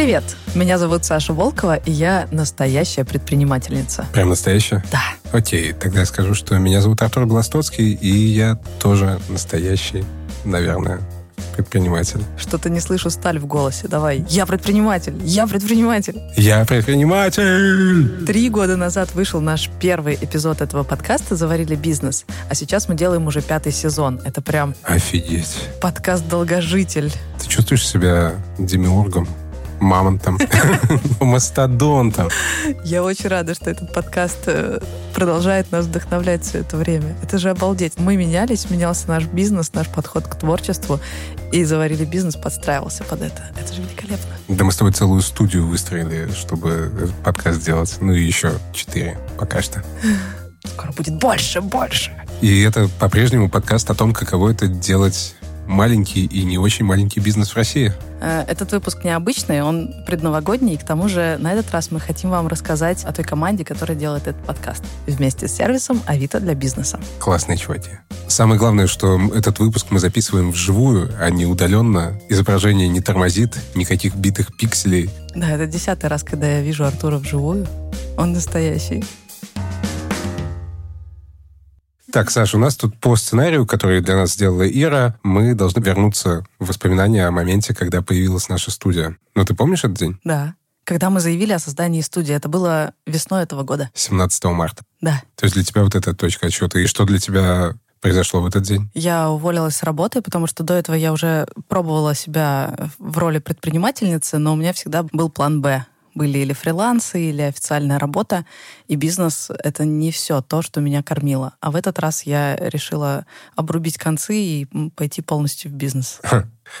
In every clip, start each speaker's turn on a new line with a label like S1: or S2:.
S1: Привет, меня зовут Саша Волкова, и я настоящая предпринимательница.
S2: Прям настоящая?
S1: Да.
S2: Окей, тогда я скажу, что меня зовут Артур Глостоцкий, и я тоже настоящий, наверное, предприниматель.
S1: Что-то не слышу сталь в голосе. Давай. Я предприниматель. Я предприниматель.
S2: Я предприниматель!
S1: Три года назад вышел наш первый эпизод этого подкаста «Заварили бизнес». А сейчас мы делаем уже пятый сезон. Это прям
S2: Офигеть.
S1: подкаст «Долгожитель».
S2: Ты чувствуешь себя демиургом? Мамонтом? Мастодонтом?
S1: Я очень рада, что этот подкаст э, продолжает нас вдохновлять все это время. Это же обалдеть. Мы менялись, менялся наш бизнес, наш подход к творчеству, и «Заварили бизнес» подстраивался под это. Это же великолепно.
S2: Да мы с тобой целую студию выстроили, чтобы подкаст сделать. Ну и еще четыре пока что.
S1: Скоро будет больше, больше.
S2: И это по-прежнему подкаст о том, каково это делать маленький и не очень маленький бизнес в России.
S1: Э, Этот выпуск необычный, он предновогодний, и к тому же на этот раз мы хотим вам рассказать о той команде, которая делает этот подкаст вместе с сервисом Авито для бизнеса.
S2: Классные чуваки. Самое главное, что этот выпуск мы записываем вживую, а не удаленно. Изображение не тормозит, никаких битых пикселей.
S1: Да, это десятый раз, когда я вижу Артура вживую. Он настоящий.
S2: Так, Саша, у нас тут по сценарию, который для нас сделала Ира, мы должны вернуться в воспоминания о моменте, когда появилась наша студия. Ну, ты помнишь этот день?
S1: Да. Когда мы заявили о создании студии, это было весной этого года.
S2: 17 марта.
S1: Да.
S2: То есть для тебя вот эта точка отсчета. И что для тебя произошло в этот день?
S1: Я уволилась с работы, потому что до этого я уже пробовала себя в роли предпринимательницы, но у меня всегда был план «Б». Были или фрилансы, или официальная работа, и бизнес — это не все то, что меня кормило. А в этот раз я решила обрубить концы и пойти полностью в бизнес.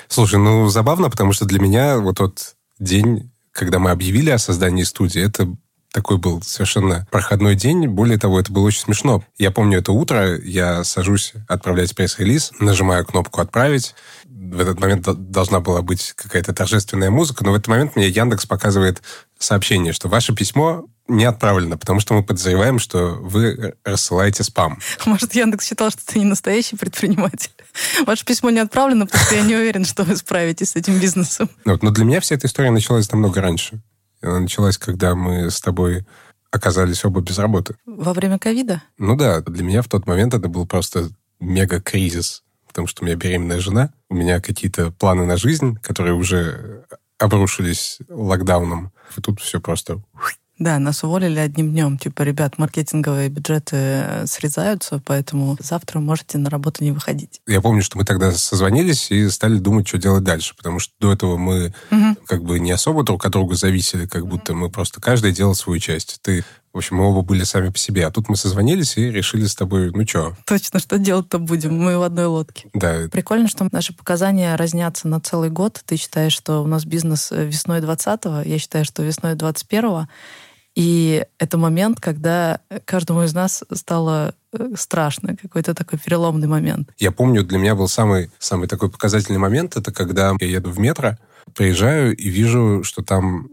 S2: Слушай, ну забавно, потому что для меня вот тот день, когда мы объявили о создании студии, это такой был совершенно проходной день. Более того, это было очень смешно. Я помню это утро, я сажусь отправлять пресс-релиз, нажимаю кнопку «Отправить». В этот момент до- должна была быть какая-то торжественная музыка, но в этот момент мне Яндекс показывает сообщение, что ваше письмо не отправлено, потому что мы подозреваем, что вы рассылаете спам.
S1: Может, Яндекс считал, что ты не настоящий предприниматель. Ваше письмо не отправлено, потому что я не уверен, что вы справитесь с этим бизнесом.
S2: Вот, но для меня вся эта история началась намного раньше. Она началась, когда мы с тобой оказались оба без работы.
S1: Во время ковида?
S2: Ну да, для меня в тот момент это был просто мега-кризис, потому что у меня беременная жена, у меня какие-то планы на жизнь, которые уже обрушились локдауном. И тут все просто...
S1: Да, нас уволили одним днем. Типа, ребят, маркетинговые бюджеты э, срезаются, поэтому завтра можете на работу не выходить.
S2: Я помню, что мы тогда созвонились и стали думать, что делать дальше, потому что до этого мы
S1: Мгм.
S2: как бы не особо друг от друга зависели, как будто мы просто каждый делал свою часть. Ты, в общем, мы оба были сами по себе. А тут мы созвонились и решили с тобой, ну что,
S1: Точно, что делать-то будем? Мы в одной лодке.
S2: да,
S1: Прикольно, что наши показания разнятся на целый год. Ты считаешь, что у нас бизнес э, весной 20-го, я считаю, что весной 21-го. И это момент, когда каждому из нас стало э, страшно, какой-то такой переломный момент.
S2: Я помню, для меня был самый, самый такой показательный момент, это когда я еду в метро, приезжаю и вижу, что там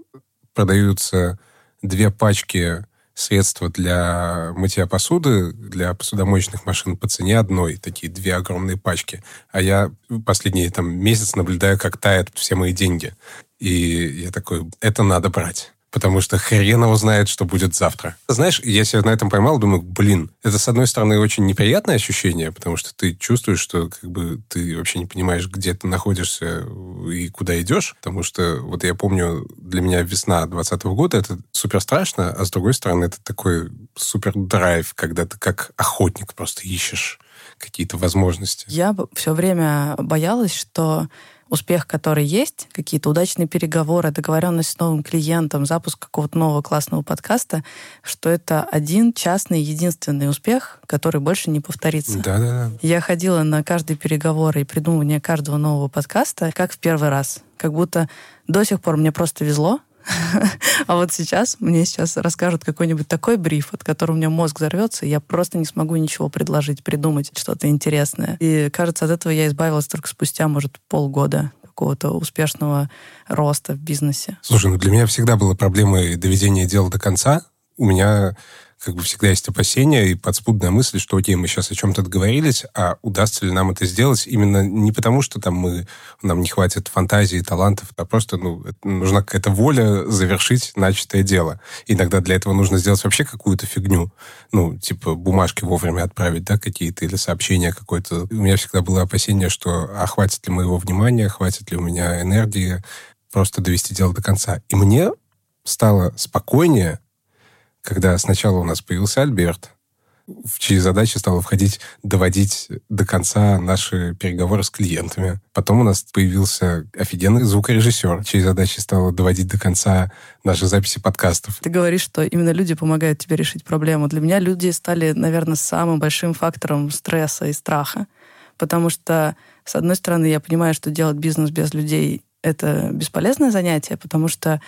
S2: продаются две пачки средства для мытья посуды, для посудомоечных машин по цене одной, такие две огромные пачки. А я последний там, месяц наблюдаю, как тают все мои деньги. И я такой, это надо брать. Потому что хрен его знает, что будет завтра. Знаешь, я себя на этом поймал, думаю, блин, это, с одной стороны, очень неприятное ощущение, потому что ты чувствуешь, что как бы ты вообще не понимаешь, где ты находишься и куда идешь. Потому что, вот я помню, для меня весна 2020 года это супер страшно, а с другой стороны, это такой супер драйв, когда ты как охотник просто ищешь какие-то возможности.
S1: Я все время боялась, что успех, который есть, какие-то удачные переговоры, договоренность с новым клиентом, запуск какого-то нового классного подкаста, что это один частный, единственный успех, который больше не повторится.
S2: Да-да-да.
S1: Я ходила на каждые переговоры и придумывание каждого нового подкаста как в первый раз. Как будто до сих пор мне просто везло, а вот сейчас мне сейчас расскажут какой-нибудь такой бриф, от которого у меня мозг взорвется, и я просто не смогу ничего предложить, придумать что-то интересное. И кажется, от этого я избавилась только спустя, может, полгода какого-то успешного роста в бизнесе.
S2: Слушай, ну для меня всегда была проблема доведения дела до конца. У меня как бы всегда есть опасения и подспудная мысль, что окей, мы сейчас о чем-то договорились, а удастся ли нам это сделать именно не потому, что там мы, нам не хватит фантазии, талантов, а просто ну, нужна какая-то воля завершить начатое дело. Иногда для этого нужно сделать вообще какую-то фигню. Ну, типа бумажки вовремя отправить, да, какие-то, или сообщения какое-то. У меня всегда было опасение, что а хватит ли моего внимания, хватит ли у меня энергии просто довести дело до конца. И мне стало спокойнее, когда сначала у нас появился Альберт, в чьи задачи стало входить доводить до конца наши переговоры с клиентами. Потом у нас появился офигенный звукорежиссер, чьей задачей стало доводить до конца наши записи подкастов.
S1: Ты говоришь, что именно люди помогают тебе решить проблему. Для меня люди стали, наверное, самым большим фактором стресса и страха. Потому что, с одной стороны, я понимаю, что делать бизнес без людей — это бесполезное занятие, потому что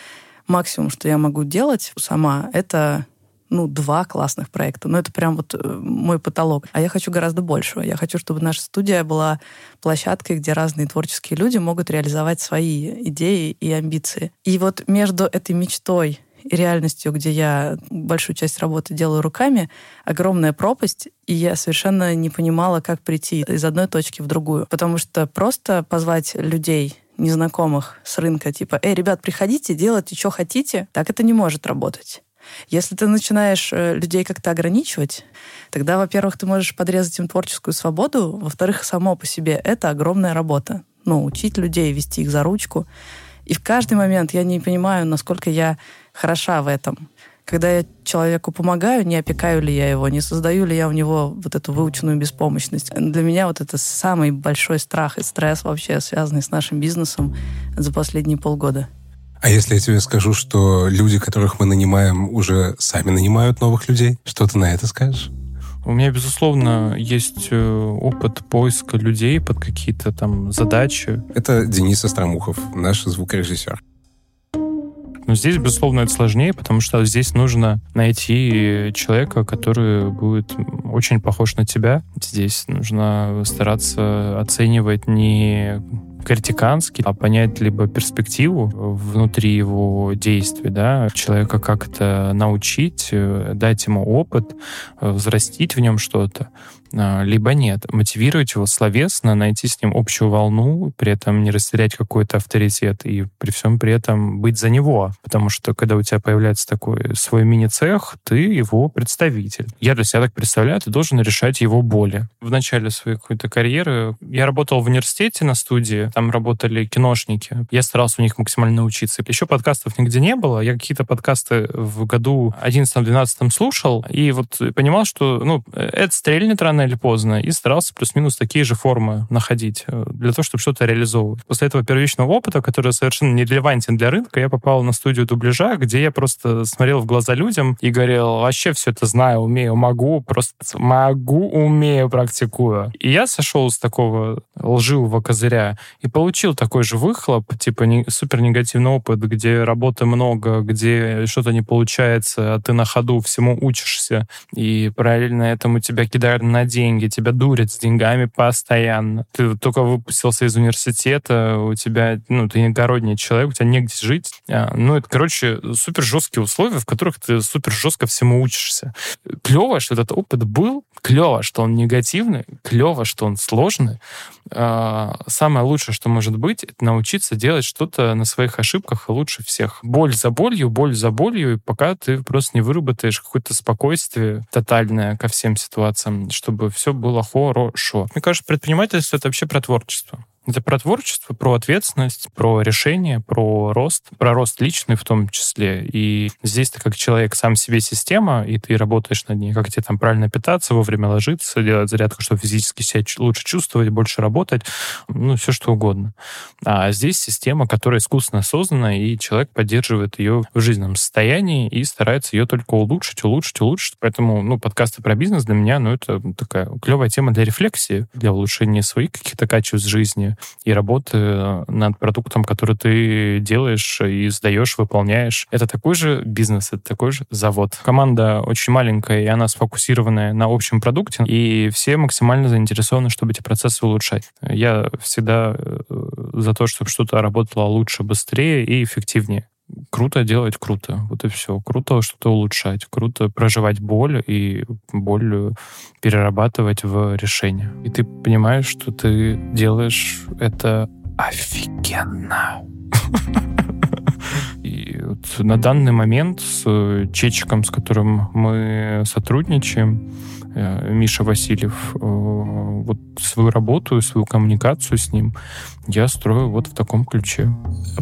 S1: максимум, что я могу делать сама, это ну, два классных проекта. Но это прям вот э, мой потолок. А я хочу гораздо большего. Я хочу, чтобы наша студия была площадкой, где разные творческие люди могут реализовать свои идеи и амбиции. И вот между этой мечтой и реальностью, где я большую часть работы делаю руками, огромная пропасть, и я совершенно не понимала, как прийти из одной точки в другую. Потому что просто позвать людей незнакомых с рынка, типа, «Эй, ребят, приходите, делайте, что хотите», так это не может работать. Если ты начинаешь э, людей как-то ограничивать, тогда, во-первых, ты можешь подрезать им творческую свободу, во-вторых, само по себе это огромная работа. Ну, учить людей, вести их за ручку. И в каждый момент я не понимаю, насколько я хороша в этом. Когда я человеку помогаю, не опекаю ли я его, не создаю ли я у него вот эту выученную беспомощность. Для меня вот это самый большой страх и стресс вообще, связанный с нашим бизнесом за последние полгода.
S2: А если я тебе скажу, что люди, которых мы нанимаем, уже сами нанимают новых людей, что ты на это скажешь?
S3: У меня, безусловно, есть э, опыт поиска людей под какие-то там задачи.
S2: Это Денис Остромухов, наш звукорежиссер.
S3: Но здесь, безусловно, это сложнее, потому что здесь нужно найти человека, который будет очень похож на тебя. Здесь нужно стараться оценивать не критиканский, а понять либо перспективу внутри его действий, да, человека как-то научить, э, дать ему опыт, э, взрастить в нем что-то, либо нет. Мотивировать его словесно, найти с ним общую волну, при этом не растерять какой-то авторитет и при всем при этом быть за него. Потому что когда у тебя появляется такой свой мини-цех, ты его представитель. Я для себя так представляю, ты должен решать его боли. В начале своей какой-то карьеры я работал в университете на студии, там работали киношники. Я старался у них максимально научиться. Еще подкастов нигде не было. Я какие-то подкасты в году 11-12 слушал и вот понимал, что ну, это стрельнет рано или поздно, и старался плюс-минус такие же формы находить э, для того, чтобы что-то реализовывать. После этого первичного опыта, который совершенно не релевантен для рынка, я попал на студию дубляжа, где я просто смотрел в глаза людям и говорил, вообще все это знаю, умею, могу, просто могу, умею, практикую. И я сошел с такого лживого козыря и получил такой же выхлоп, типа не, супер негативный опыт, где работы много, где что-то не получается, а ты на ходу всему учишься, и параллельно этому тебя кидают на деньги, тебя дурят с деньгами постоянно. Ты только выпустился из университета, у тебя, ну, ты иногородний человек, у тебя негде жить. А, ну, это, короче, супер жесткие условия, в которых ты супер жестко всему учишься. Клево, что этот опыт был, клево, что он негативный, клево, что он сложный. А, самое лучшее, что может быть, это научиться делать что-то на своих ошибках лучше всех. Боль за болью, боль за болью, пока ты просто не выработаешь какое-то спокойствие тотальное ко всем ситуациям, чтобы все было хорошо. Мне кажется, предпринимательство — это вообще про творчество. Это про творчество, про ответственность, про решение, про рост, про рост личный в том числе. И здесь ты как человек сам себе система, и ты работаешь над ней, как тебе там правильно питаться, вовремя ложиться, делать зарядку, чтобы физически себя лучше чувствовать, больше работать, ну, все что угодно. А здесь система, которая искусственно создана, и человек поддерживает ее в жизненном состоянии и старается ее только улучшить, улучшить, улучшить. Поэтому, ну, подкасты про бизнес для меня, ну, это такая клевая тема для рефлексии, для улучшения своих каких-то качеств жизни, и работы над продуктом, который ты делаешь и сдаешь, выполняешь. Это такой же бизнес, это такой же завод. Команда очень маленькая, и она сфокусированная на общем продукте, и все максимально заинтересованы, чтобы эти процессы улучшать. Я всегда э, за то, чтобы что-то работало лучше, быстрее и эффективнее. Круто делать круто. Вот и все. Круто что-то улучшать. Круто проживать боль и боль перерабатывать в решение. И ты понимаешь, что ты делаешь это офигенно. И вот на данный момент с Чечиком, с которым мы сотрудничаем, Миша Васильев, э, вот свою работу, свою коммуникацию с ним я строю вот в таком ключе.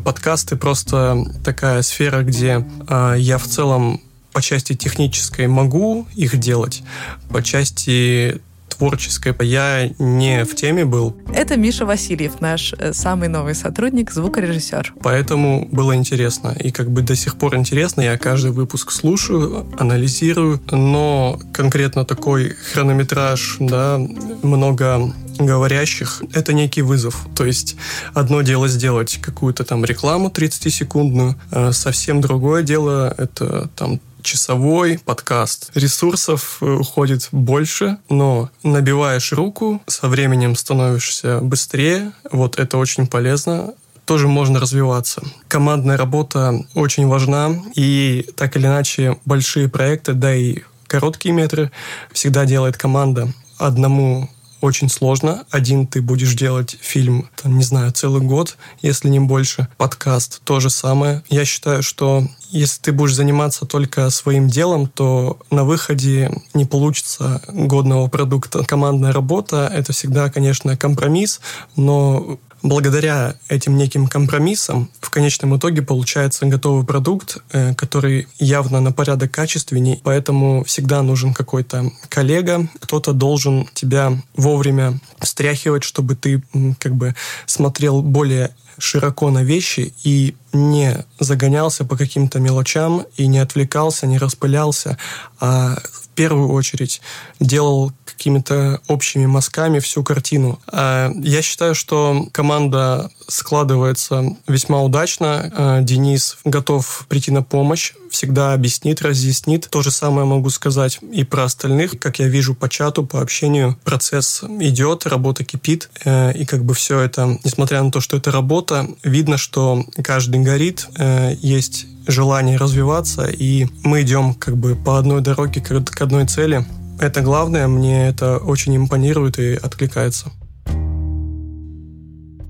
S4: Подкасты просто такая сфера, где э, я в целом по части технической могу их делать, по части творческой. Я не в теме был.
S1: Это Миша Васильев, наш э, самый новый сотрудник, звукорежиссер.
S4: Поэтому было интересно. И как бы до сих пор интересно. Я каждый выпуск слушаю, анализирую. Но конкретно такой хронометраж, да, много говорящих, это некий вызов. То есть одно дело сделать какую-то там рекламу 30-секундную, а совсем другое дело это там часовой подкаст. Ресурсов э, уходит больше, но набиваешь руку, со временем становишься быстрее. Вот это очень полезно тоже можно развиваться. Командная работа очень важна, и так или иначе большие проекты, да и короткие метры всегда делает команда. Одному очень сложно. Один ты будешь делать фильм, там, не знаю, целый год, если не больше. Подкаст то же самое. Я считаю, что если ты будешь заниматься только своим делом, то на выходе не получится годного продукта. Командная работа — это всегда, конечно, компромисс, но благодаря этим неким компромиссам в конечном итоге получается готовый продукт, э, который явно на порядок качественней, поэтому всегда нужен какой-то коллега, кто-то должен тебя вовремя встряхивать, чтобы ты как бы смотрел более широко на вещи и не загонялся по каким-то мелочам и не отвлекался, не распылялся, а первую очередь делал какими-то общими мазками всю картину. А я считаю, что команда складывается весьма удачно. А Денис готов прийти на помощь, всегда объяснит, разъяснит. То же самое могу сказать и про остальных. Как я вижу по чату, по общению, процесс идет, работа кипит. Э, и как бы все это, несмотря на то, что это работа, видно, что каждый горит, э, есть желание развиваться, и мы идем как бы по одной дороге к одной цели. Это главное, мне это очень импонирует и откликается.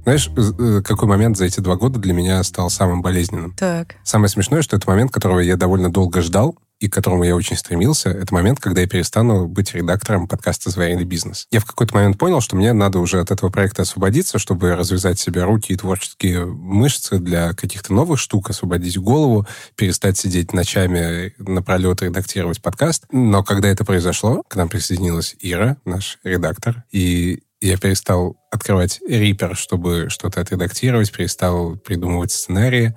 S2: Знаешь, э, какой момент за эти два года для меня стал самым болезненным?
S1: Так.
S2: Самое смешное, что это момент, которого я довольно долго ждал, и к которому я очень стремился, это момент, когда я перестану быть редактором подкаста «Заваренный бизнес». Я в какой-то момент понял, что мне надо уже от этого проекта освободиться, чтобы развязать себе руки и творческие мышцы для каких-то новых штук, освободить голову, перестать сидеть ночами напролет редактировать подкаст. Но когда это произошло, к нам присоединилась Ира, наш редактор, и я перестал открывать Reaper, чтобы что-то отредактировать, перестал придумывать сценарии.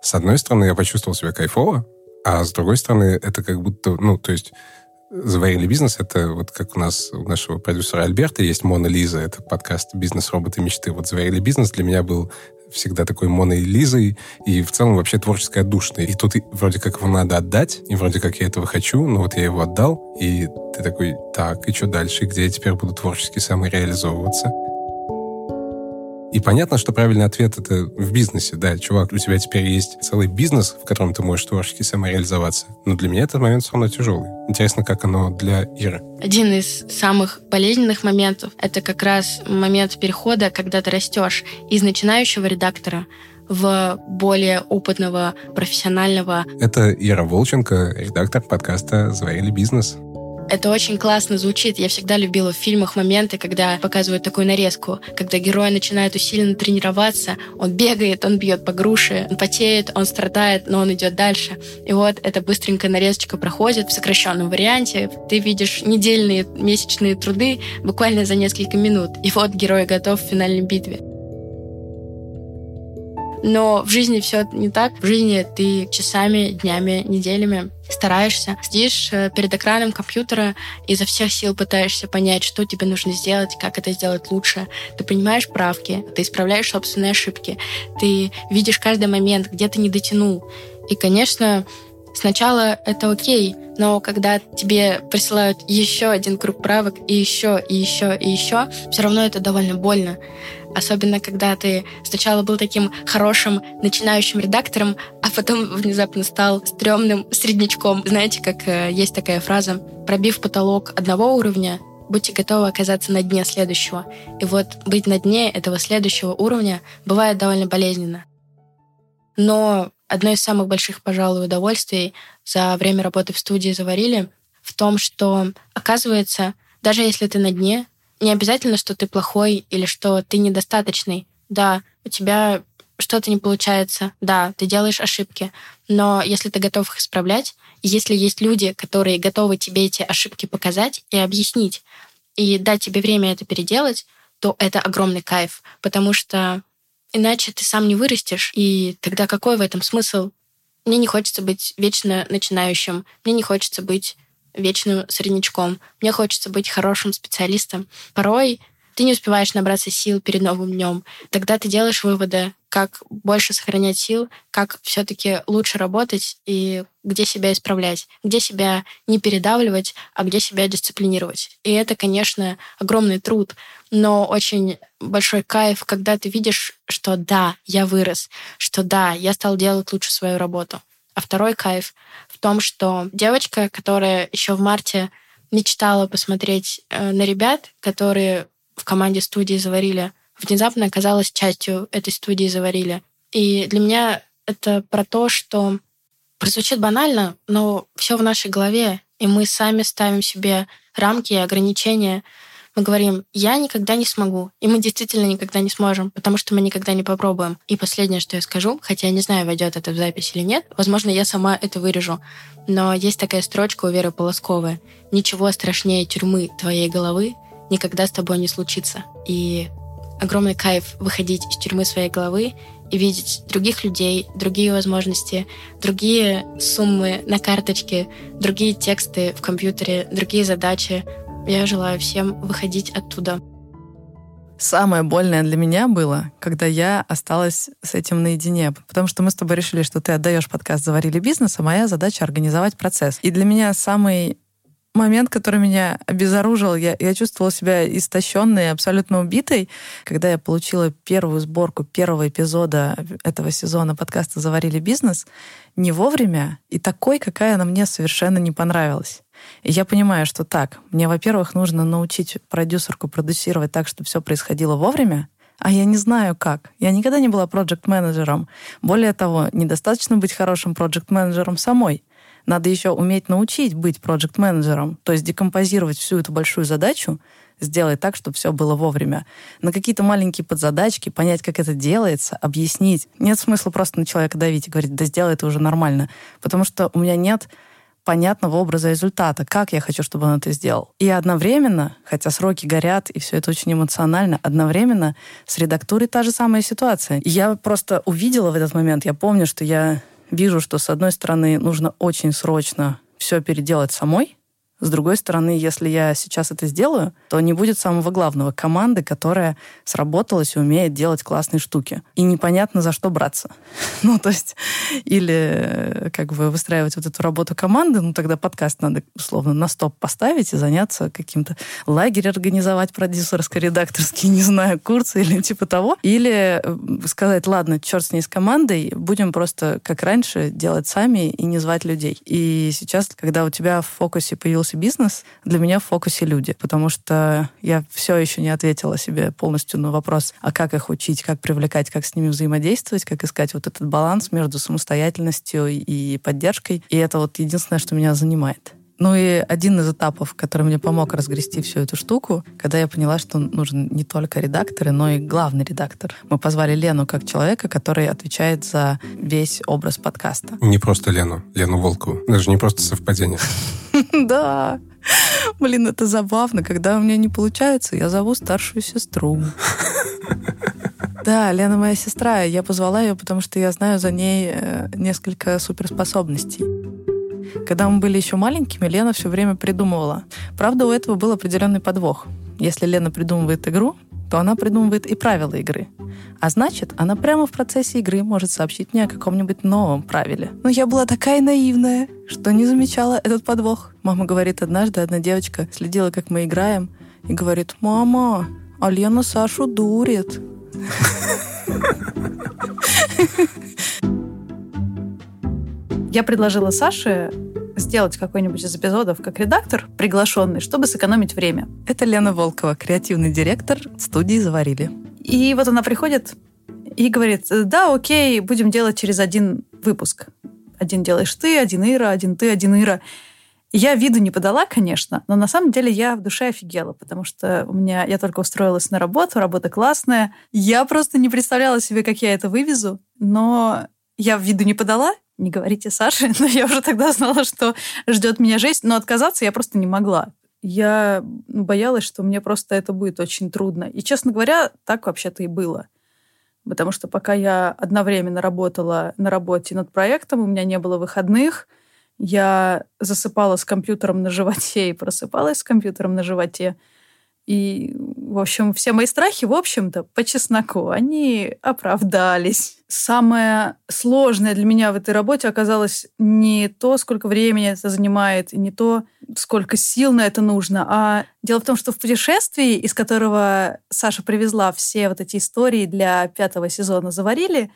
S2: С одной стороны, я почувствовал себя кайфово, а с другой стороны, это как будто, ну, то есть заварили бизнес, это вот как у нас, у нашего продюсера Альберта есть Мона Лиза, это подкаст «Бизнес. Роботы. Мечты». Вот заварили бизнес для меня был всегда такой Моной Лизой и в целом вообще творческой отдушной. И тут вроде как его надо отдать, и вроде как я этого хочу, но вот я его отдал, и ты такой, так, и что дальше, где я теперь буду творчески самореализовываться? И понятно, что правильный ответ это в бизнесе. Да, чувак, у тебя теперь есть целый бизнес, в котором ты можешь творчески самореализоваться. Но для меня этот момент все равно тяжелый. Интересно, как оно для Иры.
S5: Один из самых болезненных моментов — это как раз момент перехода, когда ты растешь из начинающего редактора в более опытного, профессионального.
S2: Это Ира Волченко, редактор подкаста «Заварили бизнес».
S5: Это очень классно звучит. Я всегда любила в фильмах моменты, когда показывают такую нарезку, когда герой начинает усиленно тренироваться, он бегает, он бьет по груше, он потеет, он страдает, но он идет дальше. И вот эта быстренькая нарезочка проходит в сокращенном варианте. Ты видишь недельные, месячные труды буквально за несколько минут. И вот герой готов в финальной битве. Но в жизни все не так. В жизни ты часами, днями, неделями стараешься, сидишь э, перед экраном компьютера и изо всех сил пытаешься понять, что тебе нужно сделать, как это сделать лучше. Ты понимаешь правки, ты исправляешь собственные ошибки, ты видишь каждый момент, где ты не дотянул. И, конечно, Сначала это окей, но когда тебе присылают еще один круг правок и еще, и еще, и еще, все равно это довольно больно. Особенно, когда ты сначала был таким хорошим начинающим редактором, а потом внезапно стал стрёмным среднячком. Знаете, как э, есть такая фраза «пробив потолок одного уровня, будьте готовы оказаться на дне следующего». И вот быть на дне этого следующего уровня бывает довольно болезненно. Но одно из самых больших, пожалуй, удовольствий за время работы в студии «Заварили» в том, что, оказывается, даже если ты на дне, не обязательно, что ты плохой или что ты недостаточный. Да, у тебя что-то не получается, да, ты делаешь ошибки, но если ты готов их исправлять, если есть люди, которые готовы тебе эти ошибки показать и объяснить, и дать тебе время это переделать, то это огромный кайф, потому что Иначе ты сам не вырастешь, и тогда какой в этом смысл? Мне не хочется быть вечно начинающим, мне не хочется быть вечным среднячком, мне хочется быть хорошим специалистом. Порой ты не успеваешь набраться сил перед новым днем. Тогда ты делаешь выводы, как больше сохранять сил, как все-таки лучше работать и где себя исправлять, где себя не передавливать, а где себя дисциплинировать. И это, конечно, огромный труд, но очень большой кайф, когда ты видишь, что да, я вырос, что да, я стал делать лучше свою работу. А второй кайф в том, что девочка, которая еще в марте мечтала посмотреть э, на ребят, которые в команде студии заварили, внезапно оказалась частью этой студии заварили. И для меня это про то, что прозвучит банально, но все в нашей голове, и мы сами ставим себе рамки и ограничения. Мы говорим, я никогда не смогу, и мы действительно никогда не сможем, потому что мы никогда не попробуем. И последнее, что я скажу, хотя я не знаю, войдет это в запись или нет, возможно, я сама это вырежу, но есть такая строчка у Веры Полосковой. «Ничего страшнее тюрьмы твоей головы никогда с тобой не случится». И огромный кайф выходить из тюрьмы своей головы и видеть других людей, другие возможности, другие суммы на карточке, другие тексты в компьютере, другие задачи. Я желаю всем выходить оттуда.
S1: Самое больное для меня было, когда я осталась с этим наедине, потому что мы с тобой решили, что ты отдаешь подкаст «Заварили бизнес», а моя задача — организовать процесс. И для меня самый момент, который меня обезоружил. Я, я чувствовала себя истощенной, абсолютно убитой, когда я получила первую сборку первого эпизода этого сезона подкаста «Заварили бизнес» не вовремя и такой, какая она мне совершенно не понравилась. И я понимаю, что так, мне, во-первых, нужно научить продюсерку продюсировать так, чтобы все происходило вовремя, а я не знаю как. Я никогда не была проект-менеджером. Более того, недостаточно быть хорошим проект-менеджером самой. Надо еще уметь научить быть проект-менеджером, то есть декомпозировать всю эту большую задачу, сделать так, чтобы все было вовремя. На какие-то маленькие подзадачки, понять, как это делается, объяснить. Нет смысла просто на человека давить и говорить, да сделай это уже нормально. Потому что у меня нет понятного образа результата, как я хочу, чтобы он это сделал. И одновременно, хотя сроки горят, и все это очень эмоционально, одновременно с редактурой та же самая ситуация. я просто увидела в этот момент, я помню, что я вижу, что, с одной стороны, нужно очень срочно все переделать самой, с другой стороны, если я сейчас это сделаю, то не будет самого главного — команды, которая сработалась и умеет делать классные штуки. И непонятно, за что браться. ну, то есть, или как бы выстраивать вот эту работу команды, ну, тогда подкаст надо, условно, на стоп поставить и заняться каким-то лагерь организовать продюсерско-редакторский, не знаю, курсы или типа того. Или э, сказать, ладно, черт с ней с командой, будем просто, как раньше, делать сами и не звать людей. И сейчас, когда у тебя в фокусе появился фокусе бизнес, для меня в фокусе люди, потому что я все еще не ответила себе полностью на вопрос, а как их учить, как привлекать, как с ними взаимодействовать, как искать вот этот баланс между самостоятельностью и поддержкой. И это вот единственное, что меня занимает. Ну и один из этапов, который мне помог разгрести всю эту штуку, когда я поняла, что нужен не только редактор, но и главный редактор. Мы позвали Лену как человека, который отвечает за весь образ подкаста.
S2: Не просто Лену, Лену Волкову. Даже не просто совпадение.
S1: Да. Блин, это забавно. Когда у меня не получается, я зову старшую сестру. Да, Лена моя сестра. Я позвала ее, потому что я знаю за ней э, несколько суперспособностей. Когда мы были еще маленькими, Лена все время придумывала. Правда, у этого был определенный подвох. Если Лена придумывает игру, то она придумывает и правила игры. А значит, она прямо в процессе игры может сообщить мне о каком-нибудь новом правиле. Но я была такая наивная, что не замечала этот подвох. Мама говорит, однажды одна девочка следила, как мы играем, и говорит, «Мама, а Лена Сашу дурит».
S6: Я предложила Саше сделать какой-нибудь из эпизодов как редактор приглашенный, чтобы сэкономить время.
S1: Это Лена Волкова, креативный директор студии «Заварили».
S6: И вот она приходит и говорит, да, окей, будем делать через один выпуск. Один делаешь ты, один Ира, один ты, один Ира. Я виду не подала, конечно, но на самом деле я в душе офигела, потому что у меня я только устроилась на работу, работа классная. Я просто не представляла себе, как я это вывезу, но я в виду не подала, не говорите Саше, но я уже тогда знала, что ждет меня жесть, но отказаться я просто не могла. Я боялась, что мне просто это будет очень трудно. И, честно говоря, так вообще-то и было. Потому что пока я одновременно работала на работе над проектом, у меня не было выходных — я засыпала с компьютером на животе и просыпалась с компьютером на животе. И, в общем, все мои страхи, в общем-то, по чесноку, они оправдались. Самое сложное для меня в этой работе оказалось не то, сколько времени это занимает, и не то, сколько сил на это нужно, а дело в том, что в путешествии, из которого Саша привезла все вот эти истории для пятого сезона «Заварили»,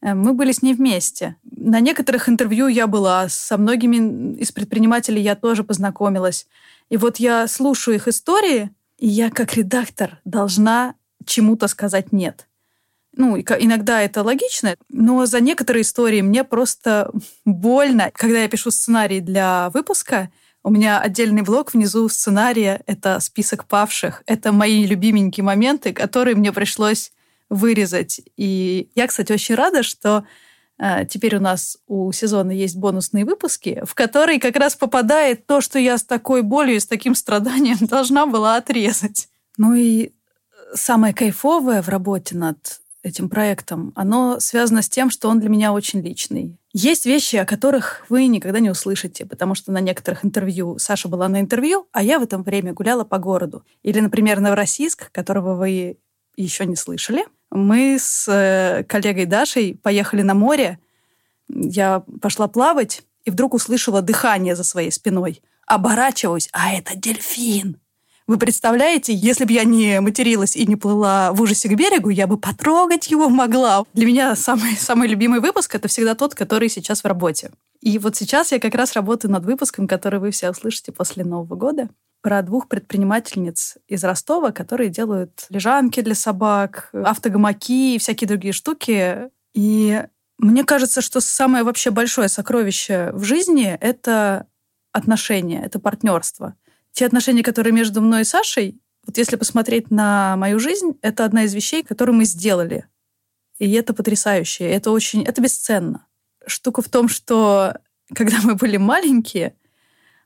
S6: Э, мы были с ней вместе. На некоторых интервью я была, со многими из предпринимателей я тоже познакомилась. И вот я слушаю их истории, я как редактор должна чему-то сказать «нет». Ну, иногда это логично, но за некоторые истории мне просто больно. Когда я пишу сценарий для выпуска, у меня отдельный блок внизу сценария — это список павших. Это мои любименькие моменты, которые мне пришлось вырезать. И я, кстати, очень рада, что теперь у нас у сезона есть бонусные выпуски, в которые как раз попадает то, что я с такой болью и с таким страданием должна была отрезать. Ну и э, самое кайфовое в работе над этим проектом, оно связано с тем, что он для меня очень личный. Есть вещи, о которых вы никогда не услышите, потому что на некоторых интервью Саша была на интервью, а я в это время гуляла по городу. Или, например, Новороссийск, которого вы еще не слышали – мы с э, коллегой Дашей поехали на море. Я пошла плавать и вдруг услышала дыхание за своей спиной. Оборачиваюсь, а это дельфин. Вы представляете, если бы я не материлась и не плыла в ужасе к берегу, я бы потрогать его могла. Для меня самый, самый любимый выпуск — это всегда тот, который сейчас в работе. И вот сейчас я как раз работаю над выпуском, который вы все услышите после Нового года про двух предпринимательниц из Ростова, которые делают лежанки для собак, автогамаки и всякие другие штуки. И мне кажется, что самое вообще большое сокровище в жизни — это отношения, это партнерство. Те отношения, которые между мной и Сашей, вот если посмотреть на мою жизнь, это одна из вещей, которую мы сделали. И это потрясающе, это очень, это бесценно. Штука в том, что когда мы были маленькие,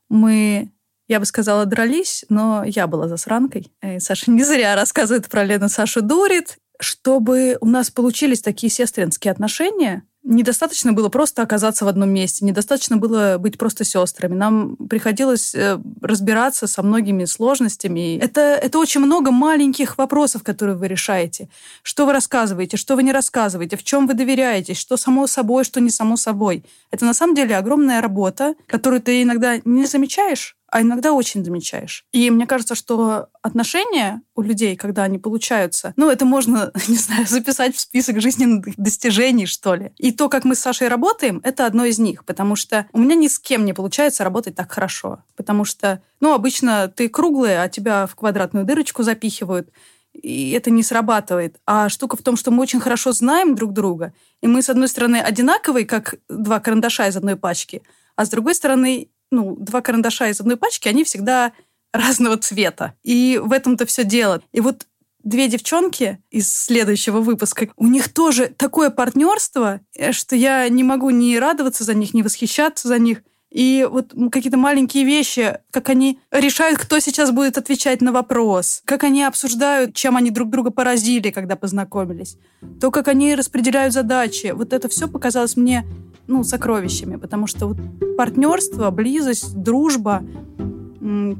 S6: мы я бы сказала, дрались, но я была засранкой. И Саша не зря рассказывает про Лену Сашу дурит. Чтобы у нас получились такие сестринские отношения, недостаточно было просто оказаться в одном месте, недостаточно было быть просто сестрами. Нам приходилось э, разбираться со многими сложностями. Это, это очень много маленьких вопросов, которые вы решаете. Что вы рассказываете, что вы не рассказываете, в чем вы доверяетесь, что само собой, что не само собой. Это на самом деле огромная работа, которую ты иногда не замечаешь, а иногда очень замечаешь. И мне кажется, что отношения у людей, когда они получаются, ну, это можно, не знаю, записать в список жизненных достижений, что ли. И то, как мы с Сашей работаем, это одно из них, потому что у меня ни с кем не получается работать так хорошо. Потому что, ну, обычно ты круглый, а тебя в квадратную дырочку запихивают, и это не срабатывает. А штука в том, что мы очень хорошо знаем друг друга, и мы, с одной стороны, одинаковые, как два карандаша из одной пачки, а с другой стороны, ну, два карандаша из одной пачки, они всегда разного цвета. И в этом-то все дело. И вот две девчонки из следующего выпуска, у них тоже такое партнерство, э, что я не могу ни радоваться за них, ни восхищаться за них. И вот какие-то маленькие вещи, как они решают, кто сейчас будет отвечать на вопрос, как они обсуждают, чем они друг друга поразили, когда познакомились, то, как они распределяют задачи. Вот это все показалось мне ну, сокровищами, потому что вот партнерство, близость, дружба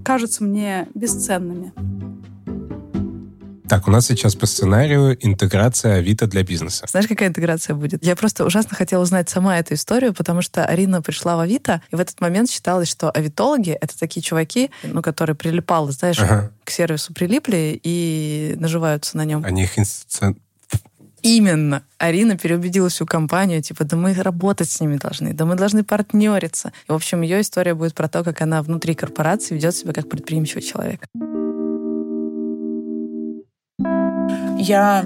S6: кажутся мне бесценными.
S2: Так, у нас сейчас по сценарию интеграция Авито для бизнеса.
S1: Знаешь, какая интеграция будет? Я просто ужасно хотела узнать сама эту историю, потому что Арина пришла в Авито, и в этот момент считалось, что авитологи — это такие чуваки, ну, которые прилипалы, знаешь, ага. к сервису прилипли и наживаются на нем.
S2: Они их институци...
S1: Именно. Арина переубедила всю компанию, типа, да мы работать с ними должны, да мы должны партнериться. И, в общем, ее история будет про то, как она внутри корпорации ведет себя как предприимчивый человек.
S7: Я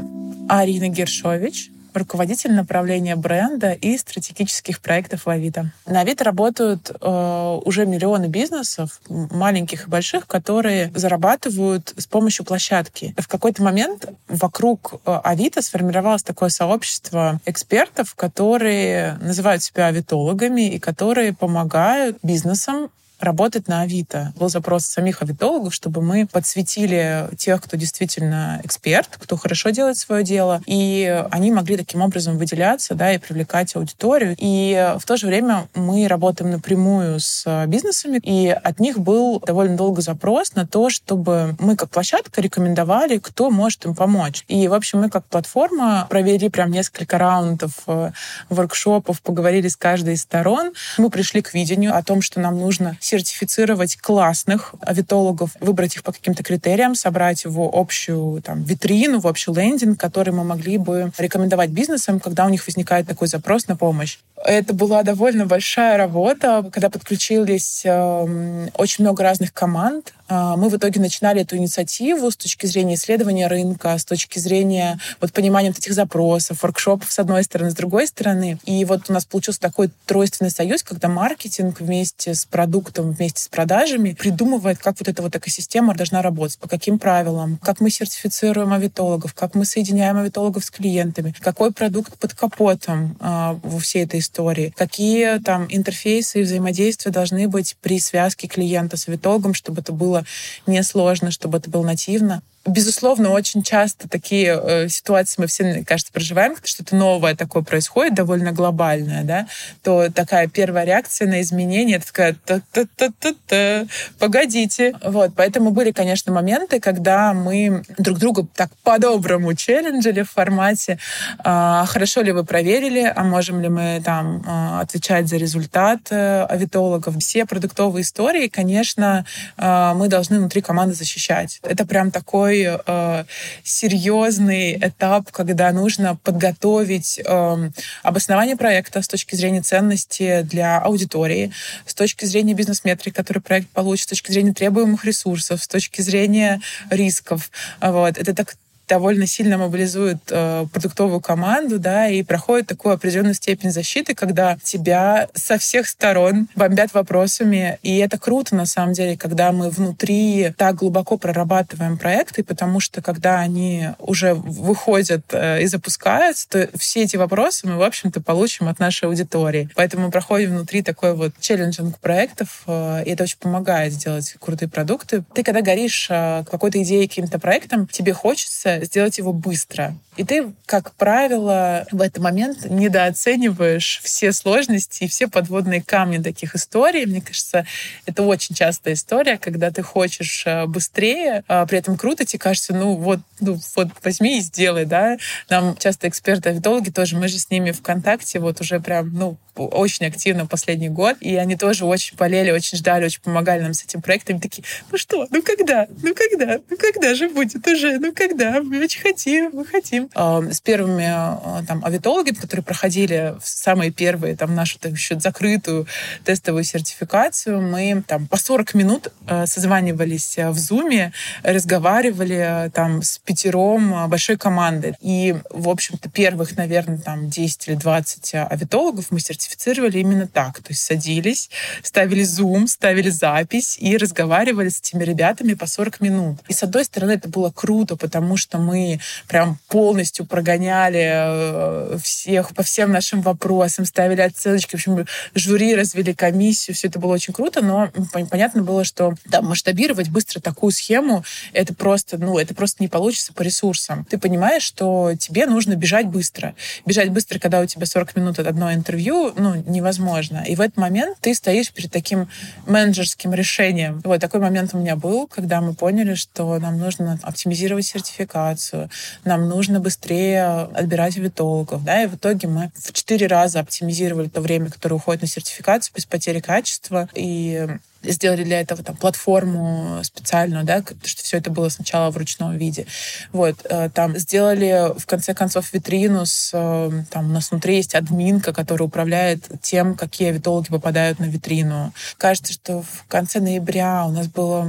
S7: Арина Гершович, руководитель направления бренда и стратегических проектов в Авито. На Авито работают э, уже миллионы бизнесов, маленьких и больших, которые зарабатывают с помощью площадки. В какой-то момент вокруг э, Авито сформировалось такое сообщество экспертов, которые называют себя авитологами и которые помогают бизнесам работать на Авито. Был запрос самих авитологов, чтобы мы подсветили тех, кто действительно эксперт, кто хорошо делает свое дело, и они могли таким образом выделяться, да, и привлекать аудиторию. И в то же время мы работаем напрямую с бизнесами, и от них был довольно долго запрос на то, чтобы мы как площадка рекомендовали, кто может им помочь. И, в общем, мы как платформа провели прям несколько раундов э, воркшопов, поговорили с каждой из сторон. Мы пришли к видению о том, что нам нужно сертифицировать классных авитологов, выбрать их по каким-то критериям, собрать в общую там, витрину, в общий лендинг, который мы могли бы рекомендовать бизнесам, когда у них возникает такой запрос на помощь. Это была довольно большая работа, когда подключились э, очень много разных команд. Э, мы в итоге начинали эту инициативу с точки зрения исследования рынка, с точки зрения вот, понимания вот этих запросов, воркшопов с одной стороны, с другой стороны. И вот у нас получился такой тройственный союз, когда маркетинг вместе с продуктом, вместе с продажами придумывает, как вот эта вот экосистема должна работать, по каким правилам, как мы сертифицируем авитологов, как мы соединяем авитологов с клиентами, какой продукт под капотом э, во всей этой истории, какие там интерфейсы и взаимодействия должны быть при связке клиента с авитологом, чтобы это было несложно, чтобы это было нативно безусловно, очень часто такие э, ситуации мы все, мне кажется, проживаем, когда что-то новое такое происходит, довольно глобальное, да, то такая первая реакция на изменения, это такая та-та-та-та-та, погодите. Вот, поэтому были, конечно, моменты, когда мы друг друга так по-доброму челленджили в формате, а, хорошо ли вы проверили, а можем ли мы там а, отвечать за результат а, авитологов. Все продуктовые истории, конечно, а, мы должны внутри команды защищать. Это прям такой такой э, серьезный этап, когда нужно подготовить э, обоснование проекта с точки зрения ценности для аудитории, с точки зрения бизнес-метрик, который проект получит, с точки зрения требуемых ресурсов, с точки зрения рисков. Вот. Это так довольно сильно мобилизует э, продуктовую команду, да, и проходит такую определенную степень защиты, когда тебя со всех сторон бомбят вопросами. И это круто, на самом деле, когда мы внутри так глубоко прорабатываем проекты, потому что когда они уже выходят э, и запускаются, то все эти вопросы мы, в общем-то, получим от нашей аудитории. Поэтому мы проходим внутри такой вот челленджинг проектов, э, и это очень помогает сделать крутые продукты. Ты, когда горишь э, какой-то идеей, каким-то проектом, тебе хочется сделать его быстро. И ты, как правило, в этот момент недооцениваешь все сложности и все подводные камни таких историй. Мне кажется, это очень частая история, когда ты хочешь э, быстрее, а при этом круто, тебе кажется, ну вот, ну вот возьми и сделай, да. Нам часто эксперты-авитологи тоже, мы же с ними в контакте вот уже прям, ну, очень активно последний год, и они тоже очень болели, очень ждали, очень помогали нам с этим проектом. такие, ну что, ну когда, ну когда, ну когда же будет уже, ну когда, мы очень хотим, мы хотим. С первыми а, там авитологами, которые проходили самые первые там нашу так, еще закрытую тестовую сертификацию, мы там по 40 минут а, созванивались в Зуме, разговаривали там с пятером большой команды. И, в общем-то, первых, наверное, там 10 или 20 авитологов мы сертифицировали именно так. То есть садились, ставили зум, ставили запись и разговаривали с этими ребятами по 40 минут. И с одной стороны это было круто, потому что мы прям полностью прогоняли э, всех по всем нашим вопросам, ставили оценочки, в общем, жюри развели комиссию, все это было очень круто, но понятно было, что да, масштабировать быстро такую схему, это просто, ну, это просто не получится по ресурсам. Ты понимаешь, что тебе нужно бежать быстро. Бежать быстро, когда у тебя 40 минут одно интервью, ну, невозможно. И в этот момент ты стоишь перед таким менеджерским решением. Вот такой момент у меня был, когда мы поняли, что нам нужно оптимизировать сертификат, сертификацию, нам нужно быстрее отбирать витологов, да, и в итоге мы в четыре раза оптимизировали то время, которое уходит на сертификацию без потери качества, и сделали для этого там платформу специальную, да, что все это было сначала в ручном виде. Вот, э, там сделали в конце концов витрину с, э, там у нас внутри есть админка, которая управляет тем, какие авитологи попадают на витрину. Кажется, что в конце ноября у нас была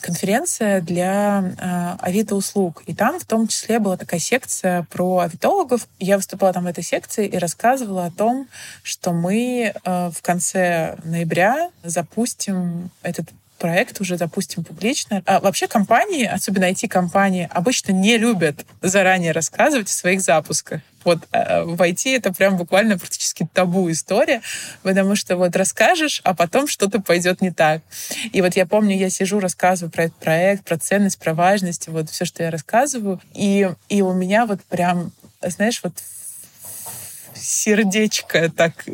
S7: конференция для э, авито услуг, и там в том числе была такая секция про авитологов. Я выступала там в этой секции и рассказывала о том, что мы в конце ноября запустим этот проект уже запустим публично. А вообще компании, особенно IT-компании, обычно не любят заранее рассказывать о своих запусках. Вот э, в IT это прям буквально практически табу история, потому что вот расскажешь, а потом что-то пойдет не так. И вот я помню, я сижу, рассказываю про этот проект, про ценность, про важность, вот все, что я рассказываю, и, и у меня вот прям, знаешь, вот сердечко так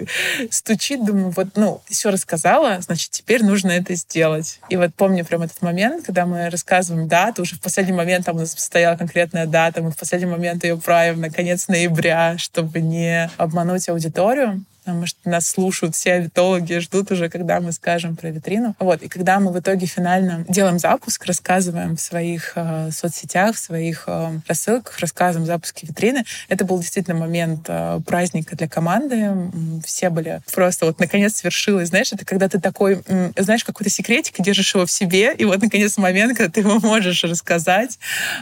S7: стучит, думаю, вот, ну, все рассказала, значит, теперь нужно это сделать. И вот помню прям этот момент, когда мы рассказываем дату, уже в последний момент там у нас стояла конкретная дата, мы в последний момент ее правим на конец ноября, чтобы не обмануть аудиторию потому что нас слушают все авитологи, ждут уже, когда мы скажем про витрину. Вот. И когда мы в итоге финально делаем запуск, рассказываем в своих э, соцсетях, в своих э, рассылках, рассказываем запуски витрины, это был действительно момент э, праздника для команды. Все были просто вот наконец свершилось. Знаешь, это когда ты такой, э, знаешь, какой-то секретик, держишь его в себе, и вот наконец момент, когда ты его можешь рассказать.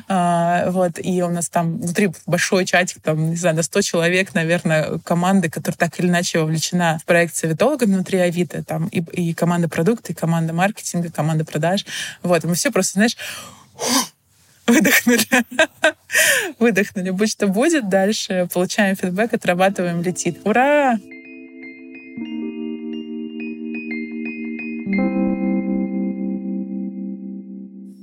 S7: Э, вот. И у нас там внутри большой чатик, там, не знаю, на 100 человек, наверное, команды, которые так или иначе вообще вовлечена в проект советолога внутри Авито, там и, и команда продукта, и команда маркетинга, команда продаж. Вот, мы все просто, знаешь, выдохнули. выдохнули. Будь что будет, дальше получаем фидбэк, отрабатываем, летит. Ура!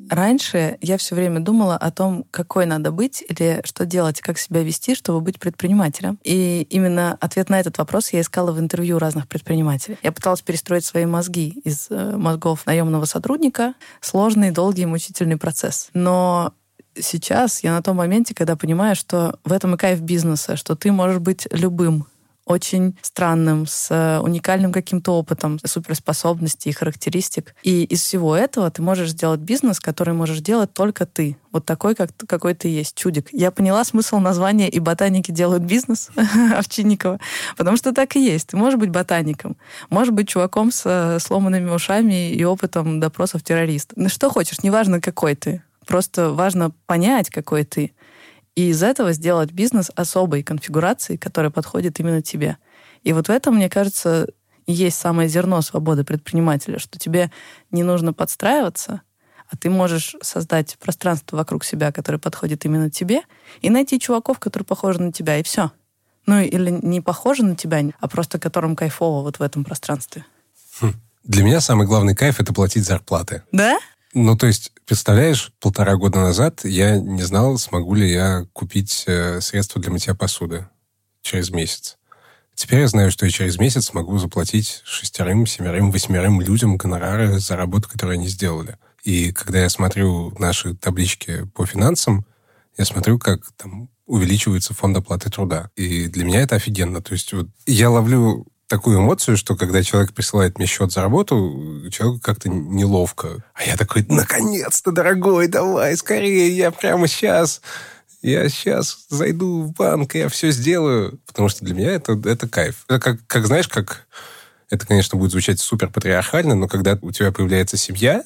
S1: Раньше я все время думала о том, какой надо быть или что делать, как себя вести, чтобы быть предпринимателем. И именно ответ на этот вопрос я искала в интервью разных предпринимателей. Я пыталась перестроить свои мозги из э, мозгов наемного сотрудника. Сложный, долгий, мучительный процесс. Но сейчас я на том моменте, когда понимаю, что в этом и кайф бизнеса, что ты можешь быть любым, очень странным, с э, уникальным каким-то опытом, суперспособностей и характеристик. И из всего этого ты можешь сделать бизнес, который можешь делать только ты. Вот такой, как, какой ты есть, чудик. Я поняла смысл названия «И ботаники делают бизнес» Овчинникова, потому что так и есть. Ты можешь быть ботаником, можешь быть чуваком с э, сломанными ушами и опытом допросов террористов. Ну, что хочешь, неважно, какой ты. Просто важно понять, какой ты и из этого сделать бизнес особой конфигурации, которая подходит именно тебе. И вот в этом, мне кажется, есть самое зерно свободы предпринимателя, что тебе не нужно подстраиваться, а ты можешь создать пространство вокруг себя, которое подходит именно тебе, и найти чуваков, которые похожи на тебя, и все. Ну или не похожи на тебя, а просто которым кайфово вот в этом пространстве.
S2: Хм. Для меня самый главный кайф — это платить зарплаты.
S1: Да?
S2: Ну, то есть, представляешь, полтора года назад я не знал, смогу ли я купить э, средства для мытья посуды через месяц. Теперь я знаю, что я через месяц смогу заплатить шестерым, семерым, восьмерым людям гонорары за работу, которую они сделали. И когда я смотрю наши таблички по финансам, я смотрю, как там увеличивается фонд оплаты труда. И для меня это офигенно. То есть вот я ловлю такую эмоцию, что когда человек присылает мне счет за работу, человеку как-то неловко. А я такой, наконец-то, дорогой, давай, скорее, я прямо сейчас, я сейчас зайду в банк, я все сделаю. Потому что для меня это, это кайф. Это как, как, знаешь, как... Это, конечно, будет звучать супер патриархально, но когда у тебя появляется семья,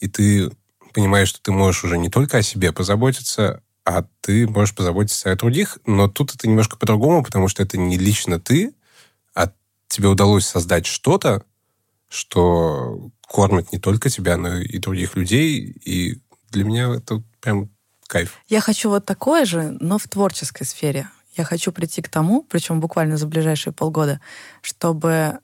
S2: и ты понимаешь, что ты можешь уже не только о себе позаботиться, а ты можешь позаботиться о других, но тут это немножко по-другому, потому что это не лично ты, тебе удалось создать что-то, что кормит не только тебя, но и других людей. И для меня это прям кайф.
S1: Я хочу вот такое же, но в творческой сфере. Я хочу прийти к тому, причем буквально за ближайшие полгода, чтобы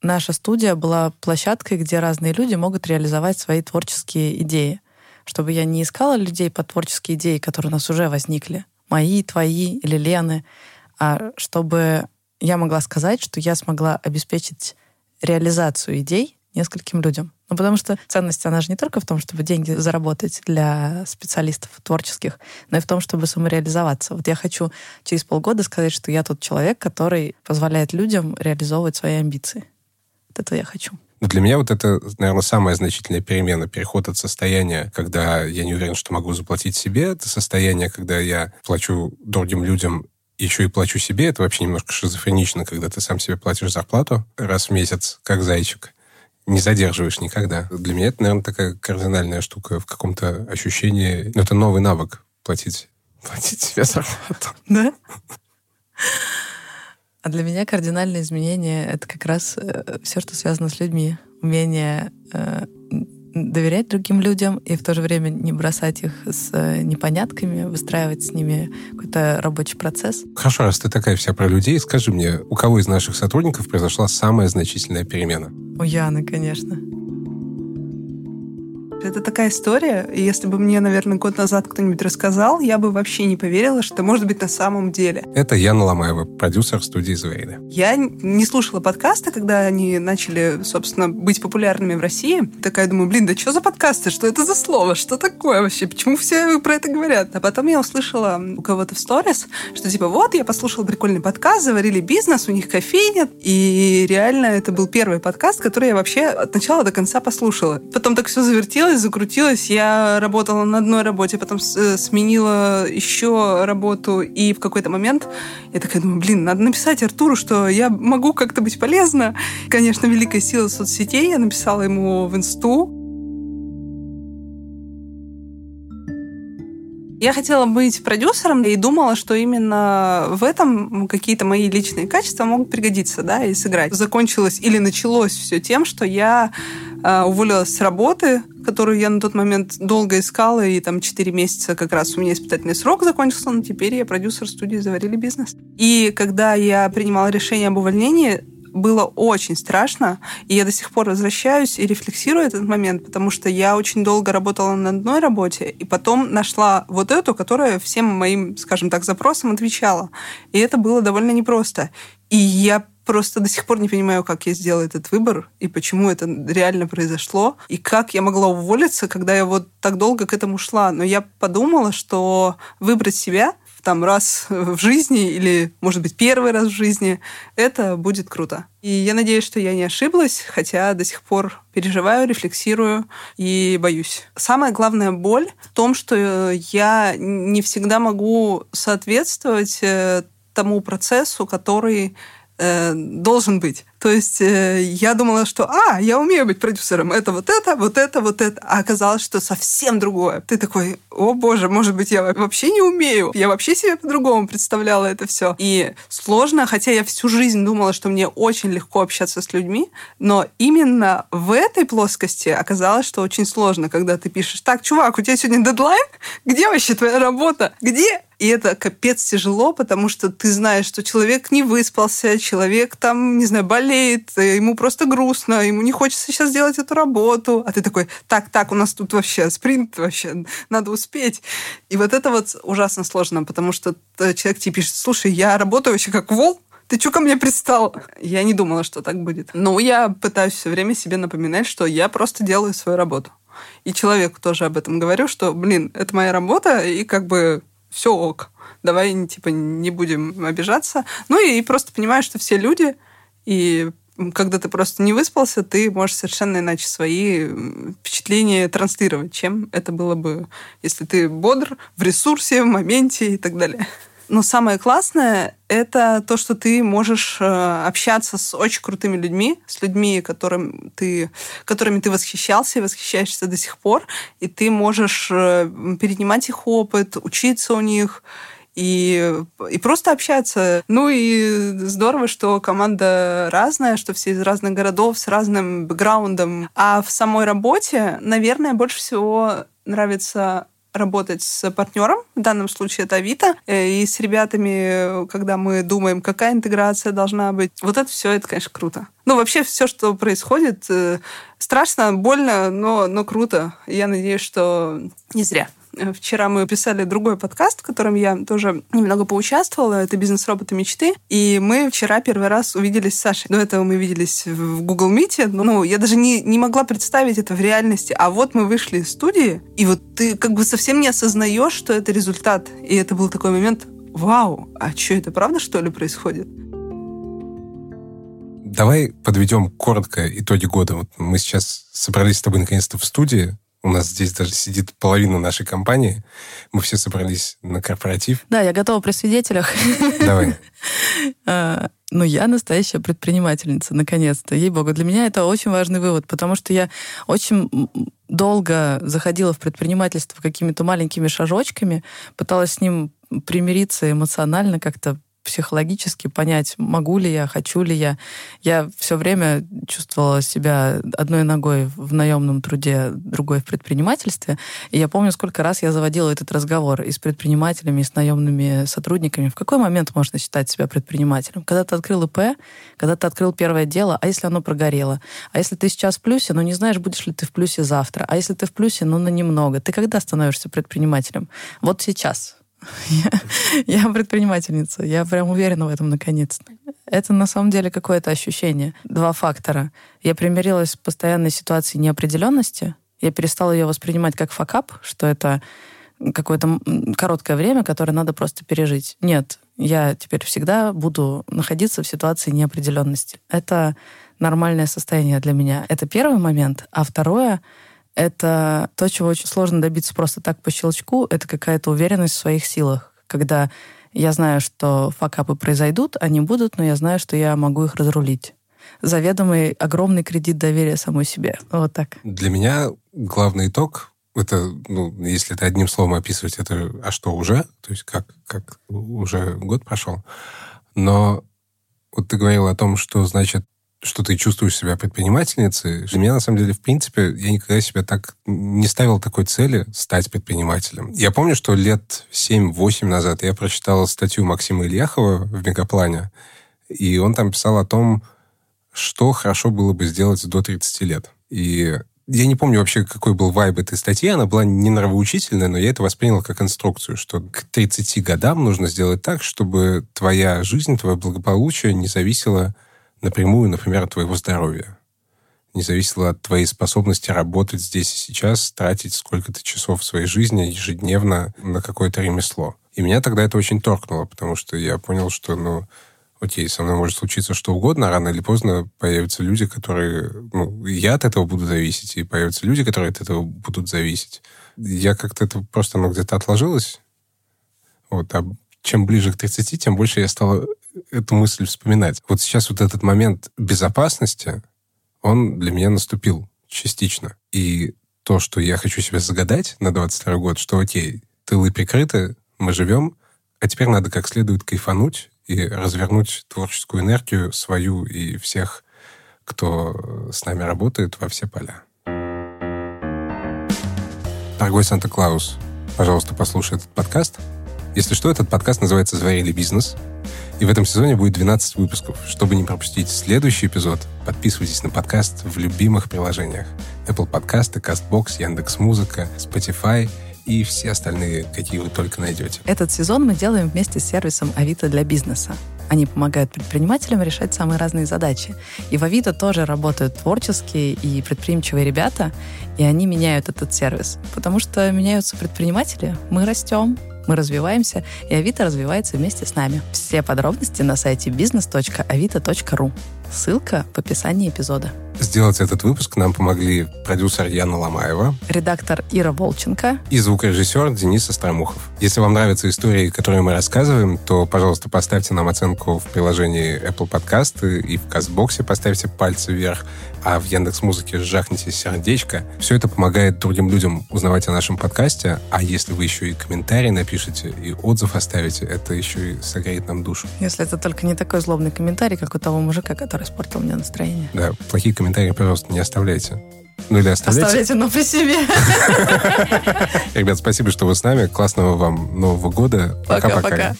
S1: наша студия была площадкой, где разные люди могут реализовать свои творческие идеи. Чтобы я не искала людей по творческие идеи, которые у нас уже возникли, мои, твои или Лены, а чтобы я могла сказать, что я смогла обеспечить реализацию идей нескольким людям. Ну, потому что ценность, она же не только в том, чтобы деньги заработать для специалистов творческих, но и в том, чтобы самореализоваться. Вот я хочу через полгода сказать, что я тот человек, который позволяет людям реализовывать свои амбиции. Вот это я хочу.
S2: Для меня вот это, наверное, самая значительная перемена, переход от состояния, когда я не уверен, что могу заплатить себе, это состояние, когда я плачу другим людям еще и плачу себе, это вообще немножко шизофренично, когда ты сам себе платишь зарплату раз в месяц, как зайчик, не задерживаешь никогда. Для меня это, наверное, такая кардинальная штука в каком-то ощущении. Ну, это новый навык платить, платить себе зарплату.
S1: Да? А для меня кардинальное изменение — это как раз э, все, что связано с людьми. Умение э, доверять другим людям и в то же время не бросать их с э, непонятками, выстраивать с ними какой-то рабочий процесс.
S2: Хорошо, раз ты такая вся про людей, скажи мне, у кого из наших сотрудников произошла самая значительная перемена?
S1: У Яны, конечно.
S8: Это такая история, если бы мне, наверное, год назад кто-нибудь рассказал, я бы вообще не поверила, что может быть на самом деле.
S2: Это Яна Ломаева, продюсер студии Звейда.
S8: Я не слушала подкасты, когда они начали, собственно, быть популярными в России. Такая думаю, блин, да что за подкасты? Что это за слово? Что такое вообще? Почему все про это говорят? А потом я услышала у кого-то в сторис, что типа вот, я послушала прикольный подкаст, заварили бизнес, у них кофейня. И реально это был первый подкаст, который я вообще от начала до конца послушала. Потом так все завертелось, закрутилась, закрутилась. Я работала на одной работе, потом э, сменила еще работу, и в какой-то момент я такая думаю, блин, надо написать Артуру, что я могу как-то быть полезна. Конечно, великая сила соцсетей. Я написала ему в инсту. Я хотела быть продюсером и думала, что именно в этом какие-то мои личные качества могут пригодиться, да, и сыграть. Закончилось или началось все тем, что я уволилась с работы, которую я на тот момент долго искала, и там 4 месяца как раз у меня испытательный срок закончился, но теперь я продюсер студии «Заварили бизнес». И когда я принимала решение об увольнении, было очень страшно, и я до сих пор возвращаюсь и рефлексирую этот момент, потому что я очень долго работала на одной работе, и потом нашла вот эту, которая всем моим, скажем так, запросам отвечала. И это было довольно непросто. И я просто до сих пор не понимаю, как я сделала этот выбор и почему это реально произошло, и как я могла уволиться, когда я вот так долго к этому шла. Но я подумала, что выбрать себя там раз в жизни или, может быть, первый раз в жизни, это будет круто. И я надеюсь, что я не ошиблась, хотя до сих пор переживаю, рефлексирую и боюсь. Самая главная боль в том, что я не всегда могу соответствовать э, тому процессу, который э, должен быть. То есть э, я думала, что, а, я умею быть продюсером, это вот это, вот это, вот это. А оказалось, что совсем другое. Ты такой, о боже, может быть, я вообще не умею. Я вообще себе по-другому представляла это все. И сложно, хотя я всю жизнь думала, что мне очень легко общаться с людьми, но именно в этой плоскости оказалось, что очень сложно, когда ты пишешь, так, чувак, у тебя сегодня дедлайн? Где вообще твоя работа? Где? И это капец тяжело, потому что ты знаешь, что человек не выспался, человек там, не знаю, болеет, болеет, ему просто грустно, ему не хочется сейчас делать эту работу. А ты такой, так, так, у нас тут вообще спринт, вообще надо успеть. И вот это вот ужасно сложно, потому что человек тебе пишет, слушай, я работаю вообще как вол, ты что ко мне пристал? Я не думала, что так будет. Но я пытаюсь все время себе напоминать, что я просто делаю свою работу. И человеку тоже об этом говорю, что, блин, это моя работа, и как бы все ок. Давай, типа, не будем обижаться. Ну и просто понимаю, что все люди, и когда ты просто не выспался, ты можешь совершенно иначе свои впечатления транслировать, чем это было бы, если ты бодр, в ресурсе, в моменте и так далее. Но самое классное — это то, что ты можешь э, общаться с очень крутыми людьми, с людьми, которым ты, которыми ты восхищался и восхищаешься до сих пор, и ты можешь э, перенимать их опыт, учиться у них, и, и просто общаться. Ну и здорово, что команда разная, что все из разных городов с разным бэкграундом. А в самой работе, наверное, больше всего нравится работать с партнером, в данном случае это Авито, э, и с ребятами, когда мы думаем, какая интеграция должна быть. Вот это все, это, конечно, круто. Ну, вообще все, что происходит, э, страшно, больно, но, но круто. Я надеюсь, что не зря Э, вчера мы писали другой подкаст, в котором я тоже немного поучаствовала. Это «Бизнес-роботы мечты». И мы вчера первый раз увиделись с Сашей. До этого мы виделись в Google Meet. Ну, я даже не, не могла представить это в реальности. А вот мы вышли из студии, и вот ты как бы совсем не осознаешь, что это результат. И это был такой момент, вау, а что, это правда, что ли, происходит?
S2: Давай подведем коротко итоги года. Вот мы сейчас собрались с тобой наконец-то в студии. У нас здесь даже сидит половина нашей компании. Мы все собрались на корпоратив.
S1: Да, я готова при свидетелях.
S2: Давай.
S1: А, ну, я настоящая предпринимательница, наконец-то. Ей-богу, для меня это очень важный вывод, потому что я очень долго заходила в предпринимательство какими-то маленькими шажочками, пыталась с ним примириться эмоционально, как-то психологически понять, могу ли я, хочу ли я. Я все время чувствовала себя одной ногой в наемном труде, другой в предпринимательстве. И я помню, сколько раз я заводила этот разговор и с предпринимателями, и с наемными сотрудниками. В какой момент можно считать себя предпринимателем? Когда ты открыл ИП, когда ты открыл первое дело, а если оно прогорело? А если ты сейчас в плюсе, но не знаешь, будешь ли ты в плюсе завтра? А если ты в плюсе, ну на немного? Ты когда становишься предпринимателем? Вот сейчас я, я предпринимательница. Я прям уверена в этом наконец-то. Это на самом деле какое-то ощущение. Два фактора. Я примирилась с постоянной ситуацией неопределенности. Я перестала ее воспринимать как факап, что это какое-то короткое время, которое надо просто пережить. Нет, я теперь всегда буду находиться в ситуации неопределенности. Это нормальное состояние для меня. Это первый момент. А второе — это то, чего очень сложно добиться просто так по щелчку, это какая-то уверенность в своих силах, когда я знаю, что факапы произойдут, они будут, но я знаю, что я могу их разрулить. Заведомый огромный кредит доверия самой себе. Вот так.
S2: Для меня главный итог это, ну, если это одним словом описывать, это а что уже? То есть как, как уже год прошел. Но вот ты говорил о том, что значит что ты чувствуешь себя предпринимательницей. Для меня, на самом деле, в принципе, я никогда себе так не ставил такой цели стать предпринимателем. Я помню, что лет 7-8 назад я прочитал статью Максима Ильяхова в «Мегаплане», и он там писал о том, что хорошо было бы сделать до 30 лет. И я не помню вообще, какой был вайб этой статьи. Она была не нравоучительная, но я это воспринял как инструкцию, что к 30 годам нужно сделать так, чтобы твоя жизнь, твое благополучие не зависело напрямую, например, от твоего здоровья. Не зависело от твоей способности работать здесь и сейчас, тратить сколько-то часов своей жизни ежедневно на какое-то ремесло. И меня тогда это очень торкнуло, потому что я понял, что, ну, окей, со мной может случиться что угодно, рано или поздно появятся люди, которые... Ну, я от этого буду зависеть, и появятся люди, которые от этого будут зависеть. Я как-то это просто, ну, где-то отложилось. Вот, а чем ближе к 30, тем больше я стал эту мысль вспоминать. Вот сейчас вот этот момент безопасности, он для меня наступил частично. И то, что я хочу себе загадать на 22 год, что окей, тылы прикрыты, мы живем, а теперь надо как следует кайфануть и развернуть творческую энергию свою и всех, кто с нами работает, во все поля. Дорогой Санта-Клаус, пожалуйста, послушай этот подкаст. Если что, этот подкаст называется «Заварили бизнес». И в этом сезоне будет 12 выпусков. Чтобы не пропустить следующий эпизод, подписывайтесь на подкаст в любимых приложениях. Apple Podcasts, CastBox, Яндекс.Музыка, Spotify и все остальные, какие вы только найдете.
S1: Этот сезон мы делаем вместе с сервисом Авито для бизнеса. Они помогают предпринимателям решать самые разные задачи. И в Авито тоже работают творческие и предприимчивые ребята, и они меняют этот сервис. Потому что меняются предприниматели, мы растем, мы развиваемся, и Авито развивается вместе с нами. Все подробности на сайте business.avito.ru. Ссылка в описании эпизода.
S2: Сделать этот выпуск нам помогли продюсер Яна Ломаева,
S1: редактор Ира Волченко
S2: и звукорежиссер Денис Остромухов. Если вам нравятся истории, которые мы рассказываем, то, пожалуйста, поставьте нам оценку в приложении Apple Podcast и в Кастбоксе поставьте пальцы вверх а в Яндекс Музыке жахните сердечко. Все это помогает другим людям узнавать о нашем подкасте, а если вы еще и комментарий напишите и отзыв оставите, это еще и согреет нам душу.
S1: Если это только не такой злобный комментарий, как у того мужика, который испортил мне настроение.
S2: Да, плохие комментарии, пожалуйста, не оставляйте. Ну или оставляйте.
S1: Оставляйте, но при себе.
S2: Ребят, спасибо, что вы с нами. Классного вам Нового года. Пока-пока.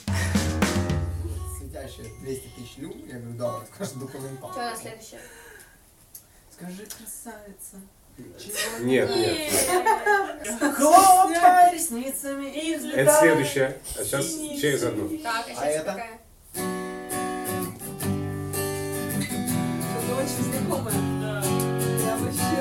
S9: Светящая 200 тысяч я говорю, да, скажи документал.
S5: Что на следующее?
S9: Скажи, красавица.
S2: Нет, нет.
S9: Хлопай ресницами и взлетай.
S2: Это следующее. А сейчас через одну.
S10: Так, а
S9: А
S10: сейчас
S9: это?
S10: какая? Очень знакомое. Я вообще.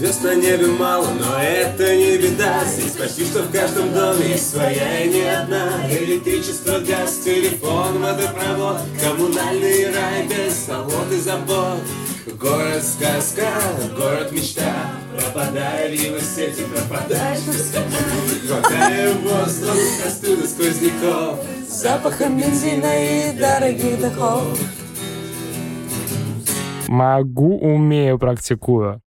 S11: Звезд на небе мало, но это не беда. Здесь почти что в каждом доме есть своя и не одна. Электричество, газ, телефон, водопровод Коммунальный рай без завод и забот. Город сказка, город мечта. Пропадая в его сети, пропадаешь Глотая воздух, простуда сквозняков. Запахом бензина и дорогих духов
S3: Могу, умею, практикую.